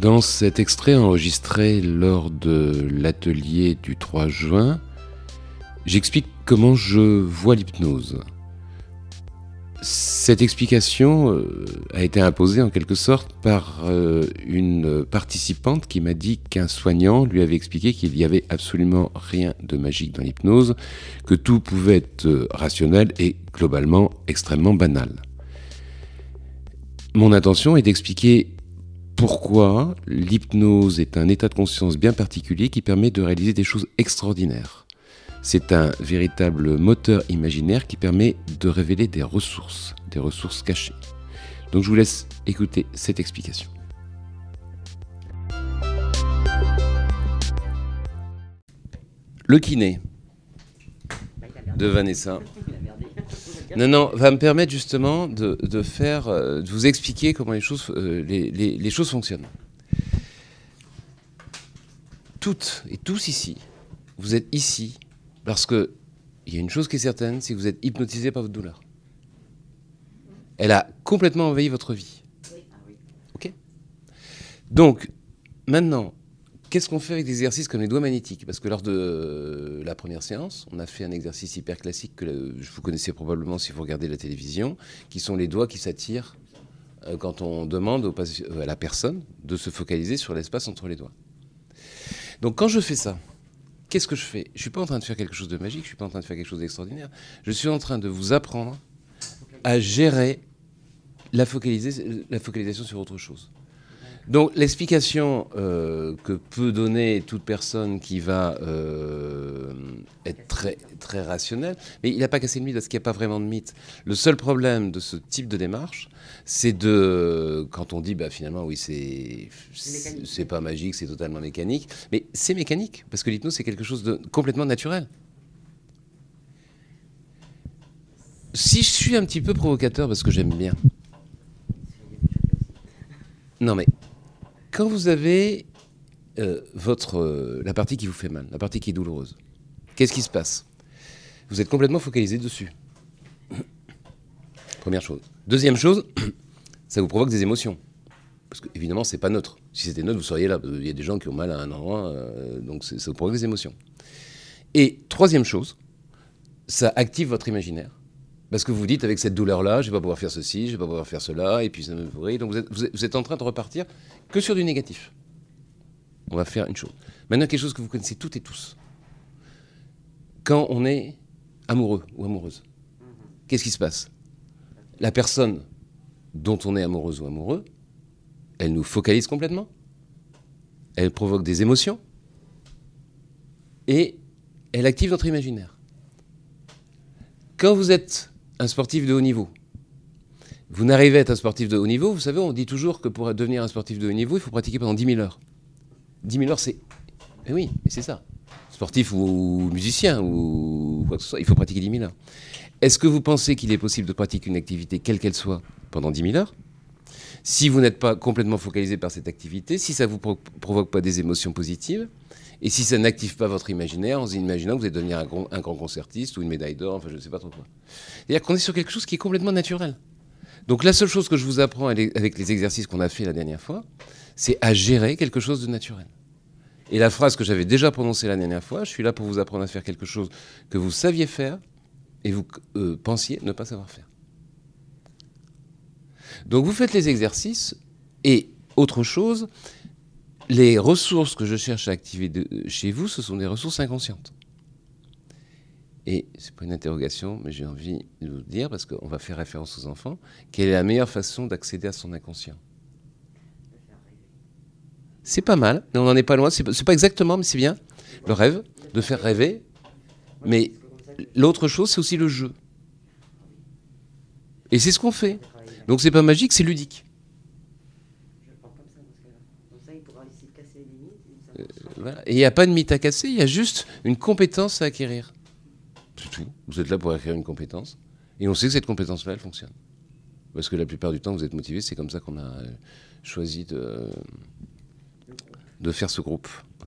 Dans cet extrait enregistré lors de l'atelier du 3 juin, j'explique comment je vois l'hypnose. Cette explication euh, a été imposée en quelque sorte par euh, une participante qui m'a dit qu'un soignant lui avait expliqué qu'il n'y avait absolument rien de magique dans l'hypnose, que tout pouvait être euh, rationnel et globalement extrêmement banal. Mon intention est d'expliquer pourquoi l'hypnose est un état de conscience bien particulier qui permet de réaliser des choses extraordinaires. C'est un véritable moteur imaginaire qui permet de révéler des ressources, des ressources cachées. Donc je vous laisse écouter cette explication. Le kiné de Vanessa. Non, non, va me permettre justement de, faire, euh, de vous expliquer comment les choses, euh, les, choses fonctionnent. Toutes et tous ici, vous êtes ici parce que il y a une chose qui est certaine, c'est que vous êtes hypnotisé par votre douleur. Elle a complètement envahi votre vie. Ok? Donc, maintenant, Qu'est-ce qu'on fait avec des exercices comme les doigts magnétiques? Parce que lors de la première séance, on a fait un exercice hyper classique que vous connaissez probablement si vous regardez la télévision, qui sont les doigts qui s'attirent euh, quand on demande à la personne de se focaliser sur l'espace entre les doigts. Donc quand je fais ça, qu'est-ce que je fais? Je ne suis pas en train de faire quelque chose de magique, je ne suis pas en train de faire quelque chose d'extraordinaire. Je suis en train de vous apprendre à gérer la, la focalisation sur autre chose. Donc l'explication euh, que peut donner toute personne qui va euh, être très, très rationnelle, mais il n'a pas cassé le mythe parce qu'il n'y a pas vraiment de mythe. Le seul problème de ce type de démarche, c'est de quand on dit bah, finalement oui c'est c'est pas magique, c'est totalement mécanique, mais c'est mécanique parce que l'hypnose c'est quelque chose de complètement naturel. Si je suis un petit peu provocateur parce que j'aime bien. Non mais quand vous avez euh, votre, euh, la partie qui vous fait mal, la partie qui est douloureuse, qu'est-ce qui se passe? Vous êtes complètement focalisé dessus. Première chose. Deuxième chose, ça vous provoque des émotions. Parce que, évidemment, c'est pas neutre. Si c'était neutre, vous seriez là. Il y a des gens qui ont mal à un endroit, euh, donc ça vous provoque des émotions. Et troisième chose, ça active votre imaginaire. Parce que vous vous dites, avec cette douleur-là, je ne vais pas pouvoir faire ceci, je ne vais pas pouvoir faire cela, et puis ça me pourrit. Donc vous êtes, en train de repartir que sur du négatif. On va faire une chose. Maintenant, quelque chose que vous connaissez toutes et tous. Quand on est amoureux ou amoureuse, qu'est-ce qui se passe? La personne dont on est amoureuse ou amoureux, elle nous focalise complètement. Elle provoque des émotions. Et elle active notre imaginaire. Quand vous êtes un sportif de haut niveau. Vous n'arrivez à être un sportif de haut niveau, vous savez, on dit toujours que pour devenir un sportif de haut niveau, il faut pratiquer pendant 10 000 heures. 10 000 heures, c'est. Eh oui, mais c'est ça. Sportif ou, musicien ou quoi que ce soit, il faut pratiquer 10 000 heures. Est-ce que vous pensez qu'il est possible de pratiquer une activité, quelle qu'elle soit, pendant 10 000 heures? Si vous n'êtes pas complètement focalisé par cette activité, si ça ne vous provoque pas des émotions positives, et si ça n'active pas votre imaginaire, en imaginant que vous allez devenir un grand, concertiste ou une médaille d'or, enfin je ne sais pas trop quoi. C'est-à-dire qu'on est sur quelque chose qui est complètement naturel. Donc la seule chose que je vous apprends avec les exercices qu'on a fait la dernière fois, c'est à gérer quelque chose de naturel. Et la phrase que j'avais déjà prononcée la dernière fois, je suis là pour vous apprendre à faire quelque chose que vous saviez faire et vous euh, pensiez ne pas savoir faire. Donc vous faites les exercices et autre chose, les ressources que je cherche à activer chez vous, ce sont des ressources inconscientes. Et c'est pas une interrogation, mais j'ai envie de vous dire, parce qu'on va faire référence aux enfants, quelle est la meilleure façon d'accéder à son inconscient? C'est pas mal, on n'en est pas loin. C'est pas exactement, mais c'est bien. Le rêve, de faire rêver. Mais l'autre chose, c'est aussi le jeu. Et c'est ce qu'on fait. Donc c'est pas magique, c'est ludique. Et il n'y a pas de mythe à casser, il y a juste une compétence à acquérir. C'est tout. Vous êtes là pour acquérir une compétence. Et on sait que cette compétence-là, elle fonctionne. Parce que la plupart du temps, vous êtes motivé. C'est comme ça qu'on a euh, choisi de, de faire ce groupe.